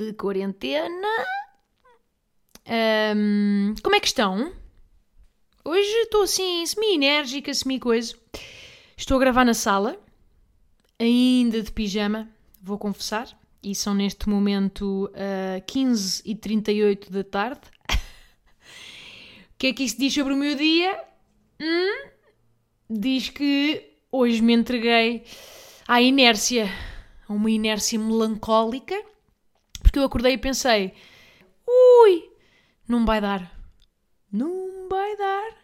de quarentena. Ahm, como é que estão? Hoje estou assim, semi-enérgica, semi-coisa. Estou a gravar na sala, ainda de pijama, vou confessar. E são neste momento ah, 15 e 38 da tarde. O que é que isso diz sobre o meu dia? Hum? Diz que hoje me entreguei à inércia, a uma inércia melancólica, porque eu acordei e pensei: ui, não vai dar, não vai dar.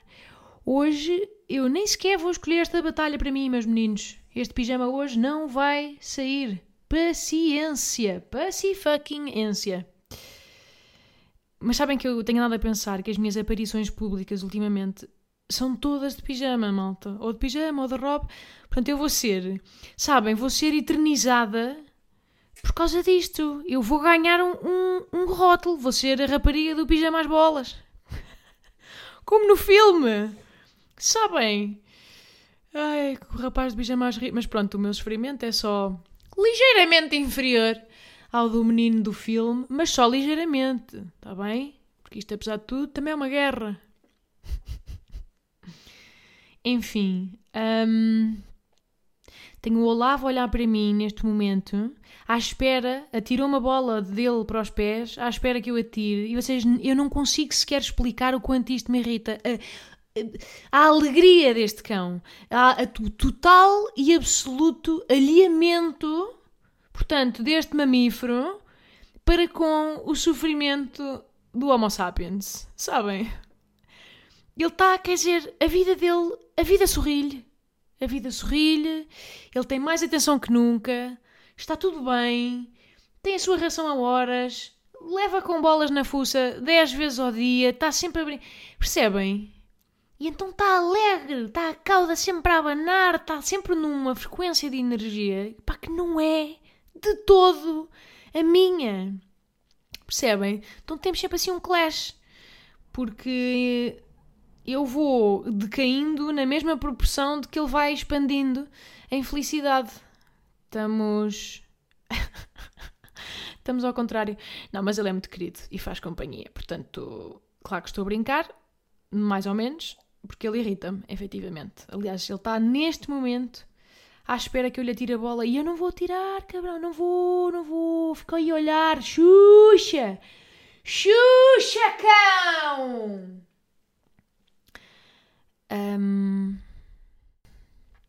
Hoje eu nem sequer vou escolher esta batalha para mim, meus meninos. Este pijama hoje não vai sair. Paciência, pacifucking-ência. Mas sabem que eu tenho nada a pensar que as minhas aparições públicas ultimamente são todas de pijama, malta. Ou de pijama ou de robe. Portanto, eu vou ser, sabem, vou ser eternizada por causa disto. Eu vou ganhar um, um, um rótulo. Vou ser a rapariga do pijama às bolas. Como no filme. Sabem? Ai, o rapaz de pijama às. Mas pronto, o meu sofrimento é só ligeiramente inferior ao do menino do filme, mas só ligeiramente, está bem? Porque isto, apesar de tudo, também é uma guerra. Enfim, hum, tenho o Olavo a olhar para mim neste momento, à espera, atirou uma bola dele para os pés, à espera que eu atire, e vocês, eu não consigo sequer explicar o quanto isto me irrita. A, a, a alegria deste cão, a, o total e absoluto alheamento, portanto, deste mamífero para com o sofrimento do Homo sapiens, sabem? Ele está, quer dizer, a vida dele, a vida sorri-lhe. A vida sorri-lhe, ele tem mais atenção que nunca, está tudo bem, tem a sua ração a horas, leva com bolas na fuça 10 vezes ao dia, está sempre a brin... Percebem? E então está alegre, está a cauda sempre a abanar, está sempre numa frequência de energia pá, que não é de todo a minha. Percebem? Então temos sempre assim um clash. Porque eu vou decaindo na mesma proporção de que ele vai expandindo em felicidade. Estamos. Estamos ao contrário. Não, mas ele é muito querido e faz companhia. Portanto, claro que estou a brincar, mais ou menos, porque ele irrita-me, efetivamente. Aliás, ele está neste momento à espera que eu lhe atire a bola e eu não vou tirar, cabrão, não vou, não vou. Fico aí a olhar. Xuxa! Xuxa, cão! Um,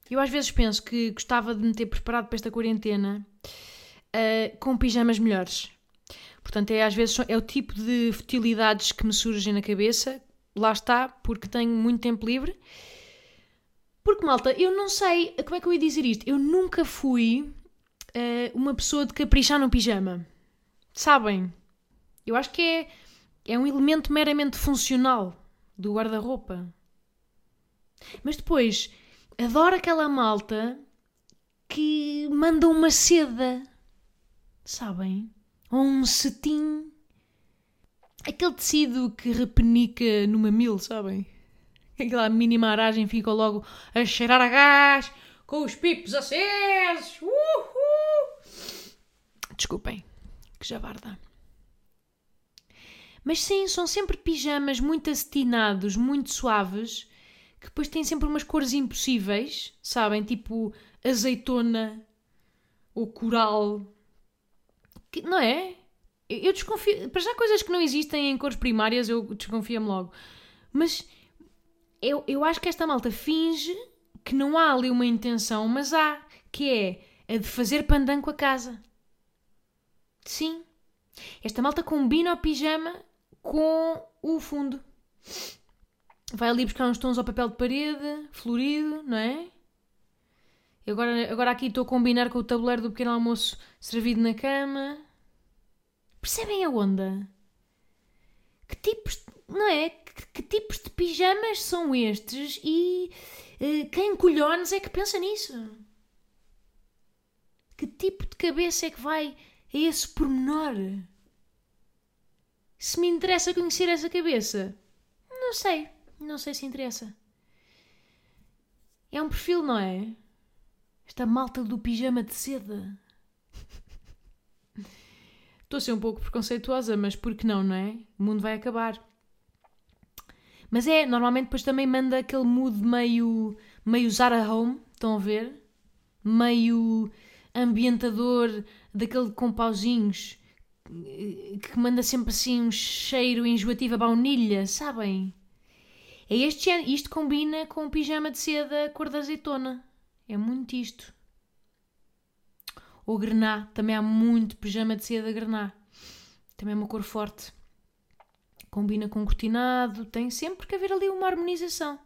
eu às vezes penso que gostava de me ter preparado para esta quarentena uh, com pijamas melhores. Portanto, é, às vezes é o tipo de futilidades que me surgem na cabeça. Lá está, porque tenho muito tempo livre. Porque, malta, eu não sei como é que eu ia dizer isto. Eu nunca fui uh, uma pessoa de caprichar no pijama. Sabem? Eu acho que é, é um elemento meramente funcional do guarda-roupa. Mas depois, adoro aquela malta que manda uma seda, sabem? Ou um cetim. Aquele tecido que repenica no mamilo, sabem? Aquela mínima aragem fica logo a cheirar a gás, com os pipos acesos. Uhul! Desculpem, que javarda. Mas sim, são sempre pijamas muito acetinados, muito suaves que depois têm sempre umas cores impossíveis, sabem? Tipo azeitona ou coral. Que, não é? Eu desconfio. Para já coisas que não existem em cores primárias, eu desconfio-me logo. Mas eu, eu acho que esta malta finge que não há ali uma intenção, mas há, que é a de fazer pandan com a casa. Sim. Esta malta combina o pijama com o fundo vai ali buscar uns tons ao papel de parede, florido, não é? E agora, agora aqui estou a combinar com o tabuleiro do pequeno almoço servido na cama. Percebem a onda? Que tipos, não é? Que, que tipos de pijamas são estes e uh, quem colhones é que pensa nisso? Que tipo de cabeça é que vai a esse pormenor? Se me interessa conhecer essa cabeça, não sei, não sei se interessa. É um perfil, não é? Esta malta do pijama de seda. Estou a ser um pouco preconceituosa, mas por que não, não é? O mundo vai acabar. Mas é, normalmente depois também manda aquele mood meio, meio Zara Home, estão a ver? Meio ambientador, daquele com pauzinhos, que manda sempre assim um cheiro enjoativo a baunilha, sabem? É este isto combina com o pijama de seda cor de azeitona. É muito isto. Ou grená, também há muito pijama de seda grená. Também é uma cor forte. Combina com cortinado, tem sempre que haver ali uma harmonização.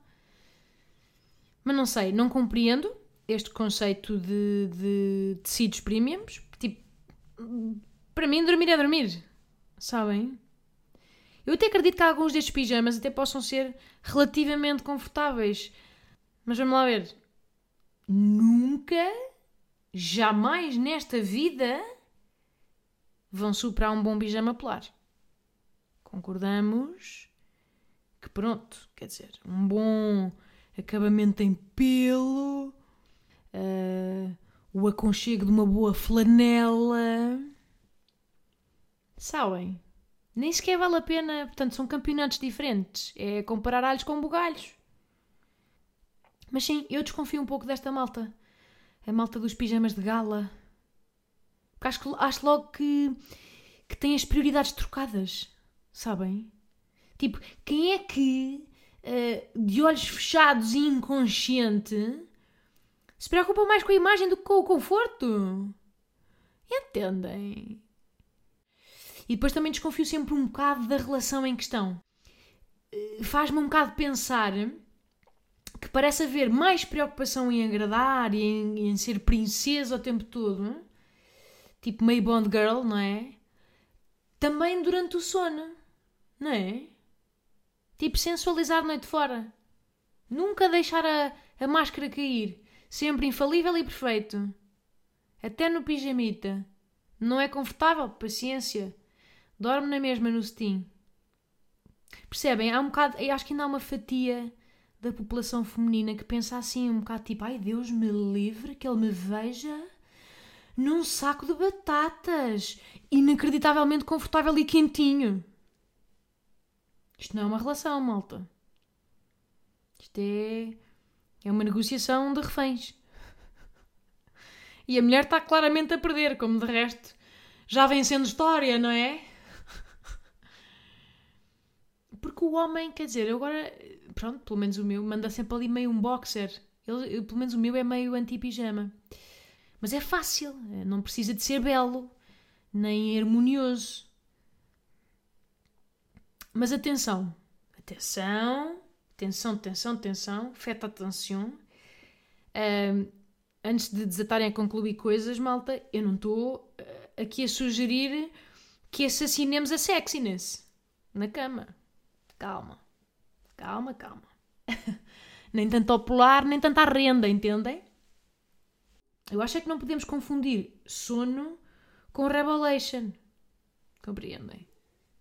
Mas não sei, não compreendo este conceito de, de tecidos premiums. Tipo, para mim, dormir é dormir. Sabem? Eu até acredito que alguns destes pijamas até possam ser relativamente confortáveis. Mas vamos lá ver. Nunca jamais nesta vida vão superar um bom pijama polar. Concordamos que pronto, quer dizer, um bom acabamento em pelo, uh, o aconchego de uma boa flanela. Sabem? Nem sequer vale a pena, portanto, são campeonatos diferentes. É comparar alhos com bugalhos. Mas sim, eu desconfio um pouco desta malta a malta dos pijamas de gala. Porque acho, acho logo que, que tem as prioridades trocadas, sabem? Tipo, quem é que, uh, de olhos fechados e inconsciente, se preocupa mais com a imagem do que com o conforto? Entendem? E depois também desconfio sempre um bocado da relação em questão. Eh, faz-me um bocado pensar que parece haver mais preocupação em agradar e em, em ser princesa o tempo todo, tipo meio Bond Girl, não é? Também durante o sono, não é? Tipo sensualizar noite fora. Nunca deixar a, a máscara cair. Sempre infalível e perfeito. Até no pijamita. Não é confortável? Paciência. Dorme na mesma no cetim. Percebem? Há um bocado. Eu acho que ainda há uma fatia da população feminina que pensa assim um bocado tipo, ai Deus me livre que ele me veja num saco de batatas, inacreditavelmente confortável e quentinho. Isto não é uma relação, malta. Isto é, é uma negociação de reféns. E a mulher está claramente a perder, como de resto já vem sendo história, não é? Porque o homem, quer dizer, eu agora pronto, pelo menos o meu, manda sempre ali meio um boxer. Ele, pelo menos o meu é meio anti-pijama. Mas é fácil, é, não precisa de ser belo, nem harmonioso. Mas atenção, atenção, atenção, atenção, atenção, feta atenção. Antes de desatarem a concluir coisas, malta, eu não estou uh, aqui a sugerir que assassinemos a sexiness na cama. Calma. Calma, calma. nem tanto ao polar, nem tanto à renda, entendem? Eu acho é que não podemos confundir sono com revelation. Compreendem?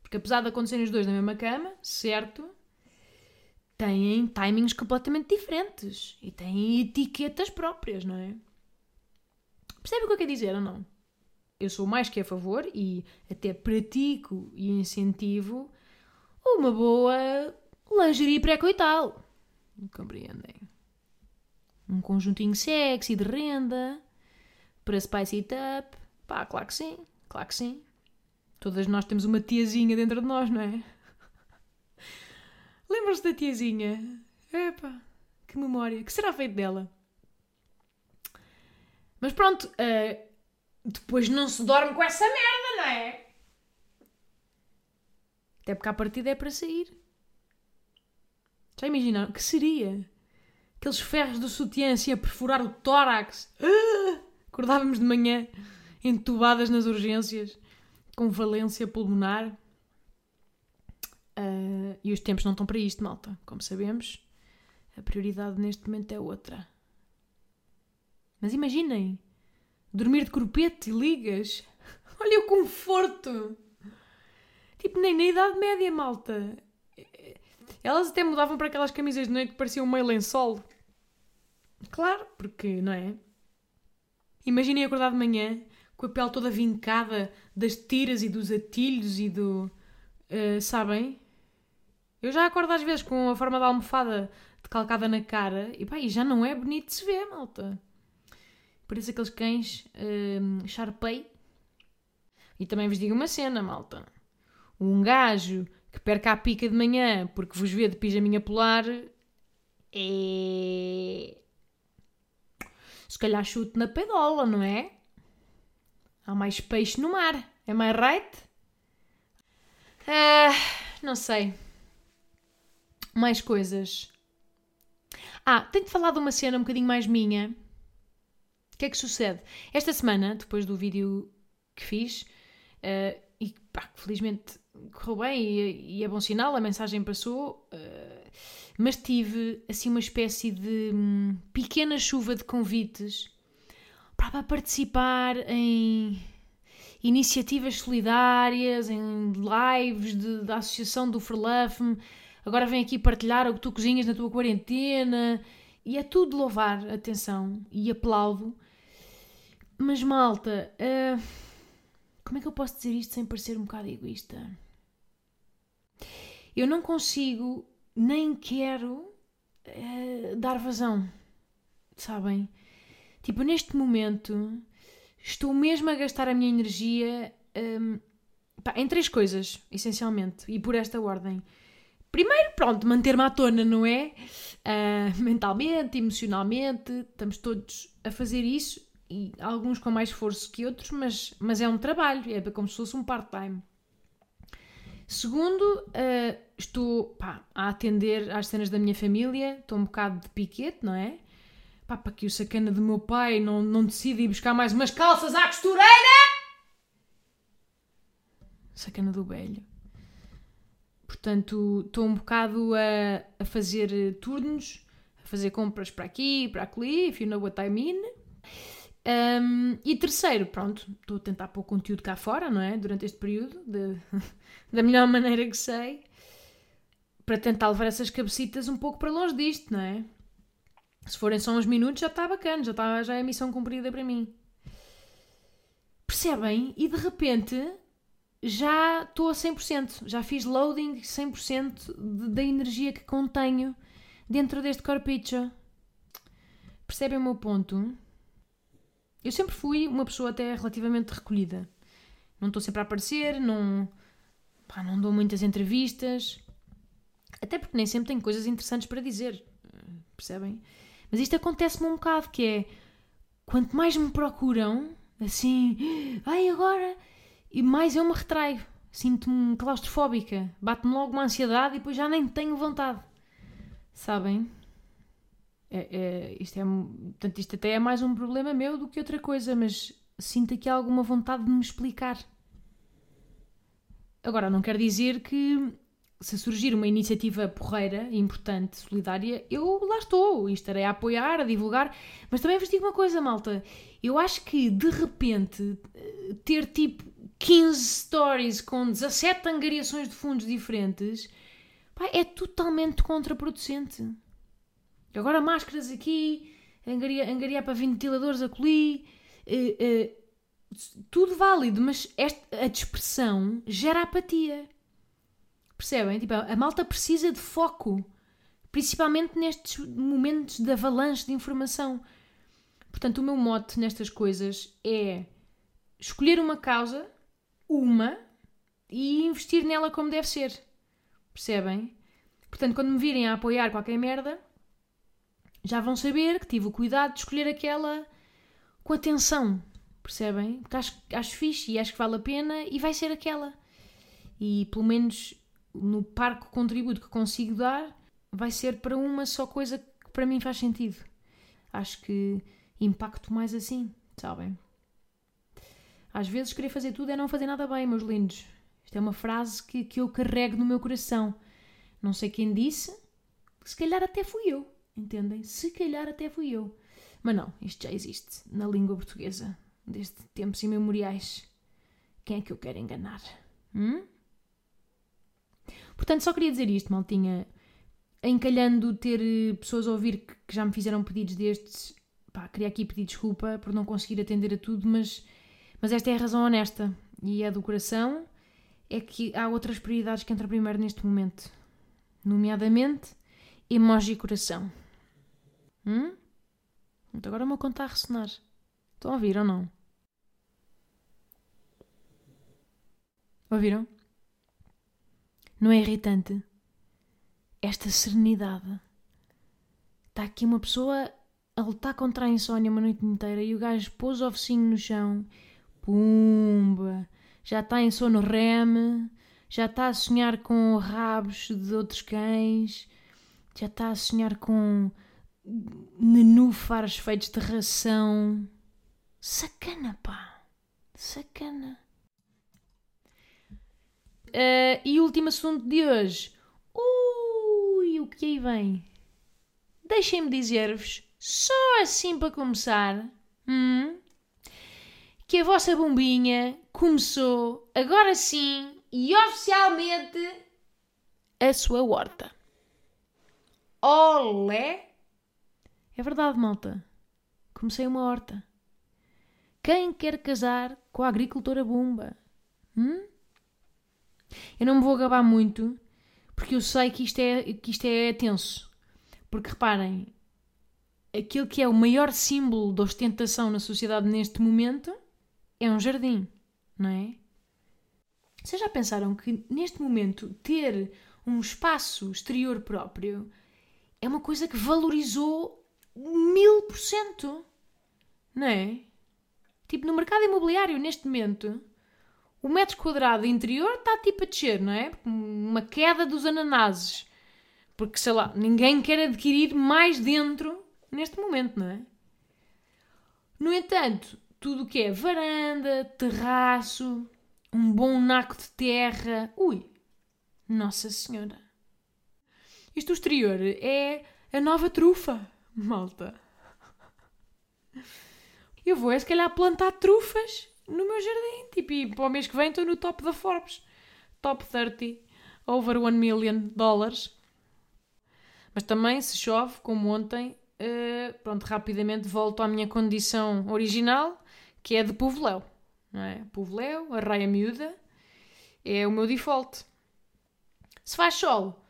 Porque apesar de acontecerem os dois na mesma cama, certo, têm timings completamente diferentes e têm etiquetas próprias, não é? Percebe o que eu quero dizer ou não? Eu sou mais que a favor e até pratico e incentivo uma boa lingerie pré-coital. Compreendem? Um conjuntinho sexy de renda para spice it up. Pá, claro que sim, claro que sim. Todas nós temos uma tiazinha dentro de nós, não é? Lembram-se da tiazinha? Epá, que memória. que será feito dela? Mas pronto, uh, depois não se dorme com essa merda, não é? Até porque a partida é para sair. Já imaginaram? Que seria? Aqueles ferros do sutiã assim a perfurar o tórax. Ah! Acordávamos de manhã entubadas nas urgências com valência pulmonar. Uh, e os tempos não estão para isto, malta. Como sabemos, a prioridade neste momento é outra. Mas imaginem, dormir de corpete e ligas. Olha o conforto! Tipo, nem na Idade Média, malta. Elas até mudavam para aquelas camisas de noite que pareciam meio lençol. Claro, porque, não é? Imaginem acordar de manhã com a pele toda vincada das tiras e dos atilhos e do. Uh, sabem? Eu já acordo às vezes com a forma da almofada decalcada na cara e pá, e já não é bonito de se ver, malta. Parece aqueles cães uh, Sharpei. E também vos digo uma cena, malta. Um gajo que perca a pica de manhã porque vos vê de pijaminha polar é. Se calhar chute na pedola, não é? Há mais peixe no mar. É mais right? Ah, não sei. Mais coisas. Ah, tenho de falar de uma cena um bocadinho mais minha. O que é que sucede? Esta semana, depois do vídeo que fiz, uh, e pá, felizmente correu bem e, e, é bom sinal, a mensagem passou, uh, mas tive assim uma espécie de um, pequena chuva de convites para participar em iniciativas solidárias, em lives de, da Associação do Frelafme. Agora vem aqui partilhar o que tu cozinhas na tua quarentena. E é tudo louvar, atenção, e aplaudo. Mas malta, uh, como é que eu posso dizer isto sem parecer um bocado egoísta? Eu não consigo, nem quero uh, dar vazão, sabem? Tipo, neste momento, estou mesmo a gastar a minha energia um, pá, em três coisas, essencialmente, e por esta ordem. Primeiro, pronto, manter-me à tona, não é? Uh, mentalmente, emocionalmente, estamos todos a fazer isso, e alguns com mais esforço que outros, mas, mas é um trabalho, é como se fosse um part-time. Segundo, uh, estou pá, a atender às cenas da minha família, estou um bocado de piquete, não é? Pá, para que o sacana do meu pai não, não decida ir buscar mais umas calças à costureira! Sacana do velho. Portanto, estou um bocado a, a fazer turnos, a fazer compras para aqui, para ali, if you know what I mean. Um, e terceiro, pronto, estou a tentar pôr conteúdo cá fora, não é? Durante este período, de, da melhor maneira que sei, para tentar levar essas cabecitas um pouco para longe disto, não é? Se forem só uns minutos já está bacana, já, está, já é missão cumprida para mim. Percebem? E de repente já estou a 100%, já fiz loading 100% de, da energia que contenho dentro deste corpicho. Percebem o meu ponto? Eu sempre fui uma pessoa até relativamente recolhida. Não estou sempre a aparecer, não, pá, não dou muitas entrevistas. Até porque nem sempre tenho coisas interessantes para dizer. Percebem? Mas isto acontece-me um bocado, que é quanto mais me procuram, assim, ai agora, e mais eu me retraio. Sinto-me claustrofóbica, bate-me logo uma ansiedade e depois já nem tenho vontade. Sabem? É, é, isto, é, portanto, isto até é mais um problema meu do que outra coisa, mas sinto aqui alguma vontade de me explicar. Agora, não quer dizer que se surgir uma iniciativa porreira, importante, solidária, eu lá estou e estarei a apoiar, a divulgar. Mas também vos digo uma coisa, malta. Eu acho que de repente ter tipo 15 stories com 17 angariações de fundos diferentes pá, é totalmente contraproducente. Agora máscaras aqui, angariar para ventiladores acolhi, uh, uh, tudo válido, mas esta, a dispersão gera apatia. Percebem? Tipo, a malta precisa de foco, principalmente nestes momentos de avalanche de informação. Portanto, o meu mote nestas coisas é escolher uma causa, uma, e investir nela como deve ser. Percebem? Portanto, quando me virem a apoiar qualquer merda, já vão saber que tive o cuidado de escolher aquela com atenção. Percebem? Porque acho, acho fixe e acho que vale a pena e vai ser aquela. E pelo menos no parco contributo que consigo dar, vai ser para uma só coisa que para mim faz sentido. Acho que impacto mais assim, sabem? Às vezes querer fazer tudo é não fazer nada bem, meus lindos. Isto é uma frase que, que eu carrego no meu coração. Não sei quem disse, se calhar até fui eu, entendem? Se calhar até fui eu. Mas não, isto já existe na língua portuguesa, desde tempos imemoriais. Quem é que eu quero enganar? Hum? Portanto, só queria dizer isto, maltinha. Encalhando ter eh, pessoas a ouvir que, já me fizeram pedidos destes, pá, queria aqui pedir desculpa por não conseguir atender a tudo, mas, mas esta é a razão honesta e é do coração. É que há outras prioridades que entram primeiro neste momento, nomeadamente emoji coração. Então agora o meu conta a ressonar. Estão a ouvir ou não? Ouviram? Não é irritante? Esta serenidade. Está aqui uma pessoa a lutar contra a insónia uma noite inteira e o gajo pôs o focinho no chão. Pumba! Já está em sono reme, já está a sonhar com rabos de outros cães, já está a sonhar com nenúfares feitos de ração. Sacana, pá! Sacana! Uh, e último assunto de hoje. Ui, o que aí vem? Deixem-me dizer-vos, só assim para começar, hum, que a vossa bombinha começou, agora sim e oficialmente, a sua horta. Olé! É verdade, malta. Comecei uma horta. Quem quer casar com a agricultora Bumba? Hum? Eu não me vou acabar muito, porque eu sei que isto é, que isto é tenso. Porque reparem, aquilo que é o maior símbolo de ostentação na sociedade neste momento é um jardim, não é? Vocês já pensaram que neste momento ter um espaço exterior próprio é uma coisa que valorizou mil por cento, não é? Tipo, no mercado imobiliário, neste momento, o metro quadrado interior está tipo a descer, não é? Uma queda dos ananases. Porque, sei lá, ninguém quer adquirir mais dentro neste momento, não é? No entanto, tudo o que é varanda, terraço, um bom naco de terra. Ui! Nossa Senhora! Isto exterior é a nova trufa, malta. Eu vou, é se calhar, plantar trufas no meu jardim. Tipo, e para o mês que vem estou no top da Forbes. Top 30, over 1 million dólares. Mas também, se chove, como ontem, uh, pronto, rapidamente volto à minha condição original, que é de povoléu. Não é? Povoléu, a raia miúda, é o meu default. Se faz sol,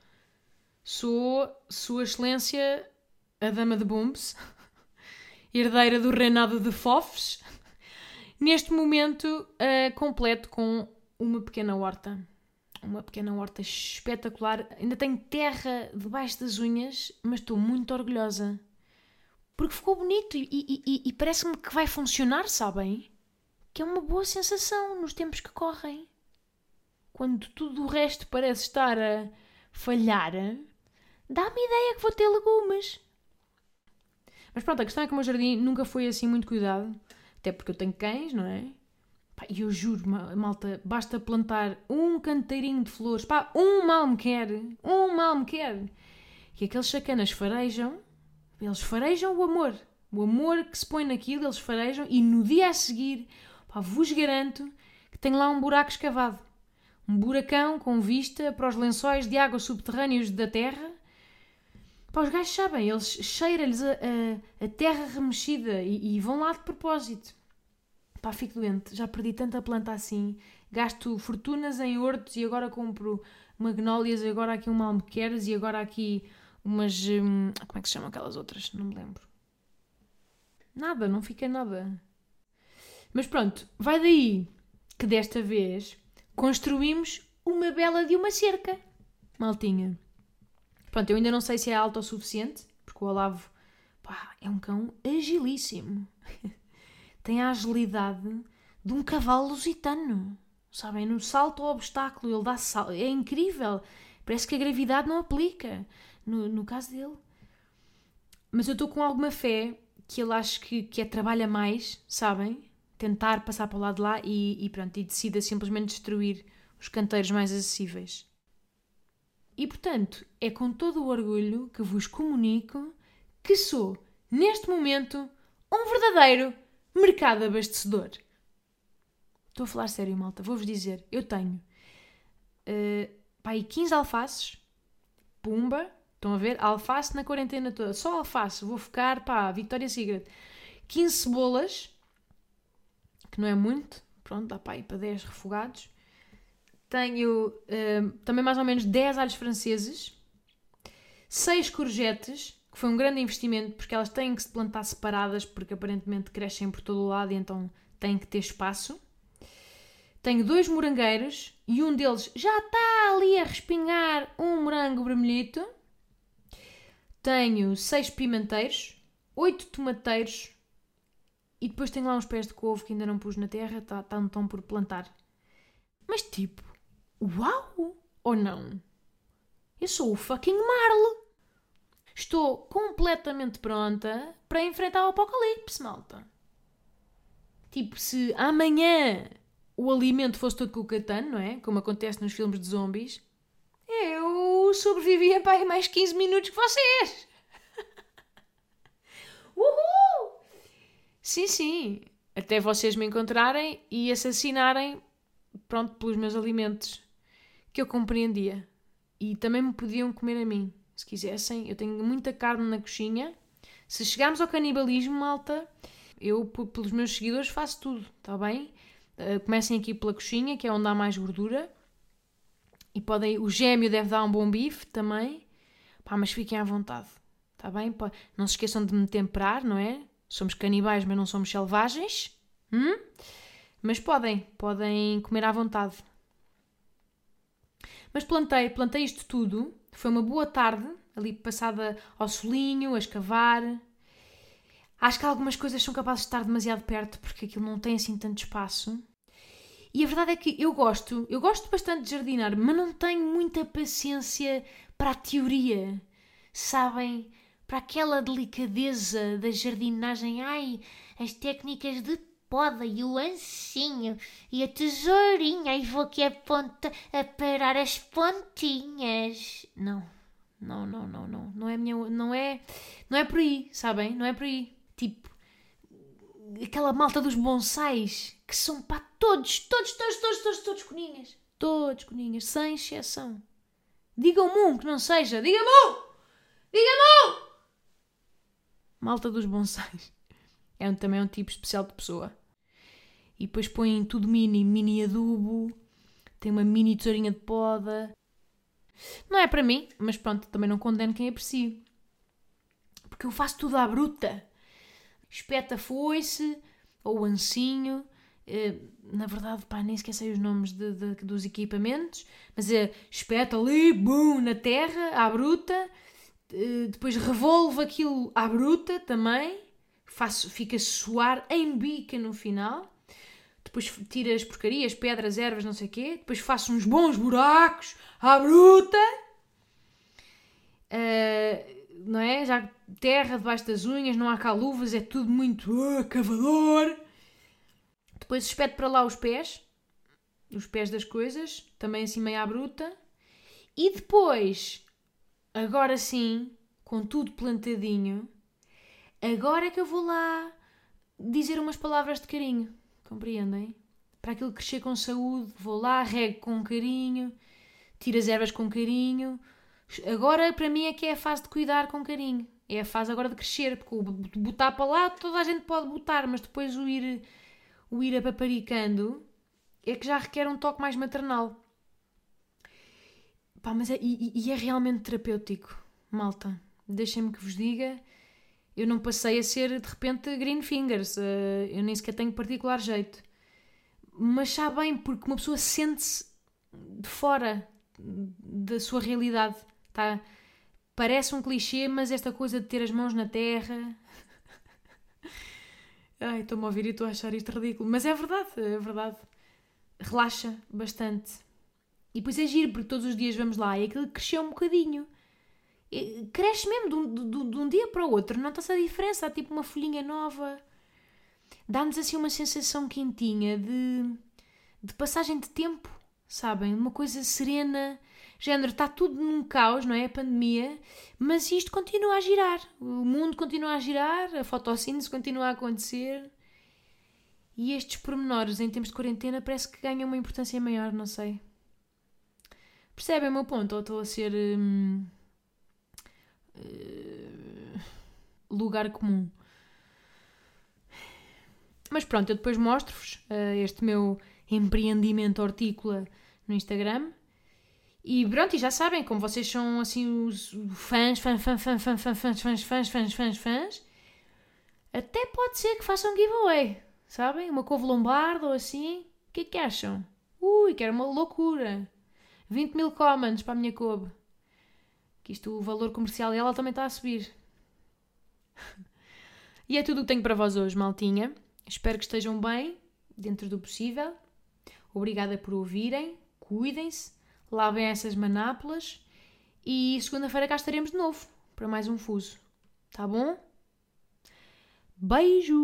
sou Sua Excelência a Dama de Bumbs, herdeira do reinado de Fofes, neste momento uh, completo com uma pequena horta. Uma pequena horta espetacular. Ainda tenho terra debaixo das unhas, mas estou muito orgulhosa. Porque ficou bonito e, e, e, e parece-me que vai funcionar, sabem? Que é uma boa sensação nos tempos que correm. Quando tudo o resto parece estar a falhar, dá-me ideia que vou ter legumes. Mas pronto, a questão é que o meu jardim nunca foi assim muito cuidado. Até porque eu tenho cães, não é? E eu juro, malta, basta plantar um canteirinho de flores. Pá, um mal me quer. Um mal me quer. Que aqueles sacanas farejam. Eles farejam o amor. O amor que se põe naquilo, eles farejam. E no dia a seguir, pá, vos garanto que tem lá um buraco escavado. Um buracão com vista para os lençóis de água subterrâneos da terra. Pá, os gajos sabem, eles cheiram-lhes a, a, a, terra remexida e, e, vão lá de propósito. Pá, fico doente, já perdi tanta planta assim, gasto fortunas em hortos e agora compro magnólias, agora aqui uma almequeres e agora aqui umas. Hum, como é que se chamam aquelas outras? Não me lembro. Nada, não fica nada. Mas pronto, vai daí que desta vez construímos uma bela de uma cerca. Maltinha. Pronto, eu ainda não sei se é alto o suficiente, porque o Olavo pá, é um cão agilíssimo. Tem a agilidade de um cavalo lusitano. Sabem? No salto ao obstáculo, ele dá salto. É incrível. Parece que a gravidade não aplica. No, no caso dele. Mas eu estou com alguma fé que ele acho que, que é trabalha mais, sabem? tentar passar para o lado de lá e, e pronto, e decida simplesmente destruir os canteiros mais acessíveis. E portanto, é com todo o orgulho que vos comunico que sou, neste momento, um verdadeiro mercado abastecedor. Estou a falar sério, malta. Vou-vos dizer, eu tenho uh, pá, 15 alfaces, pumba, estão a ver? Alface na quarentena toda, só alface, vou focar, pá, Victoria's Secret. 15 cebolas, que não é muito, pronto, dá para ir para 10 refogados. Tenho uh, também mais ou menos 10 alhos franceses, 6 courgettes, que foi um grande investimento porque elas têm que se plantar separadas porque aparentemente crescem por todo o lado e então têm que ter espaço. Tenho dois morangueiros e um deles já está ali a respingar um morango vermelhito. Tenho seis pimenteiros, oito tomateiros e depois tenho lá uns pés de couve que ainda não pus na terra, tá, tá, estão por plantar. Mas tipo, uau! Ou não? Eu sou o fucking Marle! Estou completamente pronta para enfrentar o apocalipse, malta. Tipo, se amanhã o alimento fosse todo com o catano, não é? Como acontece nos filmes de zombies, eu sobrevivia para mais 15 minutos que vocês. Uhul! Sim, sim. Até vocês me encontrarem e assassinarem, pronto, pelos meus alimentos. Que eu compreendia. E também me podiam comer a mim, se quisessem. Eu tenho muita carne na coxinha. Se chegarmos ao canibalismo, malta, eu, pelos meus seguidores, faço tudo, está bem? Eh, comecem aqui pela coxinha, que é onde há mais gordura. E podem. O gêmeo deve dar um bom bife também. Pá, mas fiquem à vontade. Está bem? Não se esqueçam de me temperar, não é? Somos canibais, mas não somos selvagens. Hum? Mas podem, podem comer à vontade. Mas plantei, plantei isto tudo. Foi uma boa tarde, ali passada ao solinho, a escavar. Acho que algumas coisas são capazes de estar demasiado perto porque aquilo não tem assim tanto espaço. E a verdade é que eu gosto, eu gosto bastante de jardinar, mas não tenho muita paciência para a teoria. Sabem? Para aquela delicadeza da jardinagem. Ai, as técnicas de poda e o ancinho e a tesourinha e vou aqui a ponta a parar as pontinhas. Não, não, não, não, não. Não é minha, não é, não é por aí, sabem? Não é por aí. Tipo, aquela malta dos bonsais que são para todos, todos, todos, todos, todos, todos coninhas. Todos coninhas, sem exceção. Digam-me um que não seja. Digam-me um! Digam-me um! Malta dos bonsais. É um, também um tipo especial de pessoa. E depois põem tudo mini, mini adubo. Tem uma mini tesourinha de poda. Não é para mim, mas pronto, também não condeno quem aprecia. Porque eu faço tudo à bruta. Espeta foice, ou ancinho, eh, na verdade, pá, nem esqueci os nomes de, de, dos equipamentos, mas é espeta ali, bum, na terra, à bruta, eh, depois revolvo aquilo à bruta também, faço, fica suar em bica no final, depois tiro as porcarias, pedras, ervas, não sei o quê, depois faço uns bons buracos à bruta, uh, não é? Já terra debaixo das unhas, não há cá luvas, é tudo muito uh, cavador. Depois espeto para lá os pés, os pés das coisas, também assim meio à bruta. E depois, agora sim, com tudo plantadinho, agora é que eu vou lá dizer umas palavras de carinho. Compreendem? Para aquilo crescer com saúde, vou lá, rego com carinho, tiro as ervas com carinho. Agora, para mim, é que é a fase de cuidar com carinho. É a fase agora de crescer, porque o botar para lá toda a gente pode botar, mas depois o ir o ir apaparicando é que já requer um toque mais maternal. Pá, mas é, e, e é realmente terapêutico, malta. Deixem-me que vos diga, eu não passei a ser de repente green fingers, uh, eu nem sequer tenho particular jeito. Mas sabe bem, porque uma pessoa sente-se de fora da sua realidade, tá? Parece um clichê, mas esta coisa de ter as mãos na terra, Ai, estou-me a ouvir e estou a achar isto ridículo. Mas é verdade, é verdade. Relaxa bastante. E depois é giro, porque todos os dias vamos lá e aquilo cresceu um bocadinho. Cresce mesmo de um, de, de um dia para o outro, não está-se a diferença. Há tipo uma folhinha nova. dá-nos assim uma sensação quentinha de, de passagem de tempo, sabem? Uma coisa serena, género, está tudo num caos, não é? A pandemia, mas isto continua a girar. O mundo continua a girar, a fotossíntese continua a acontecer. E estes pormenores em tempos de quarentena parece que ganham uma importância maior, não sei. Percebem o meu ponto? Ou estou a ser. Hum, uh, lugar comum. Mas pronto, eu depois mostro-vos uh, este meu empreendimento hortícola no Instagram. E pronto, e já sabem, como vocês são assim os fãs, fãs, fãs, fãs, fãs, fãs, fãs, fãs, fãs, fãs, fãs, fãs, até pode ser que façam um giveaway, sabem? Uma couve lombarda ou assim. O que é que acham? Ui, que era uma loucura. 20 mil comments para a minha couve. Que isto, o valor comercial dela também está a subir. e é tudo o que tenho para vós hoje, maltinha. Espero que estejam bem, dentro do possível. Obrigada por ouvirem. Cuidem-se. Lavem essas manápolas. E segunda-feira cá estaremos de novo para mais um fuso. Tá bom? Beijo!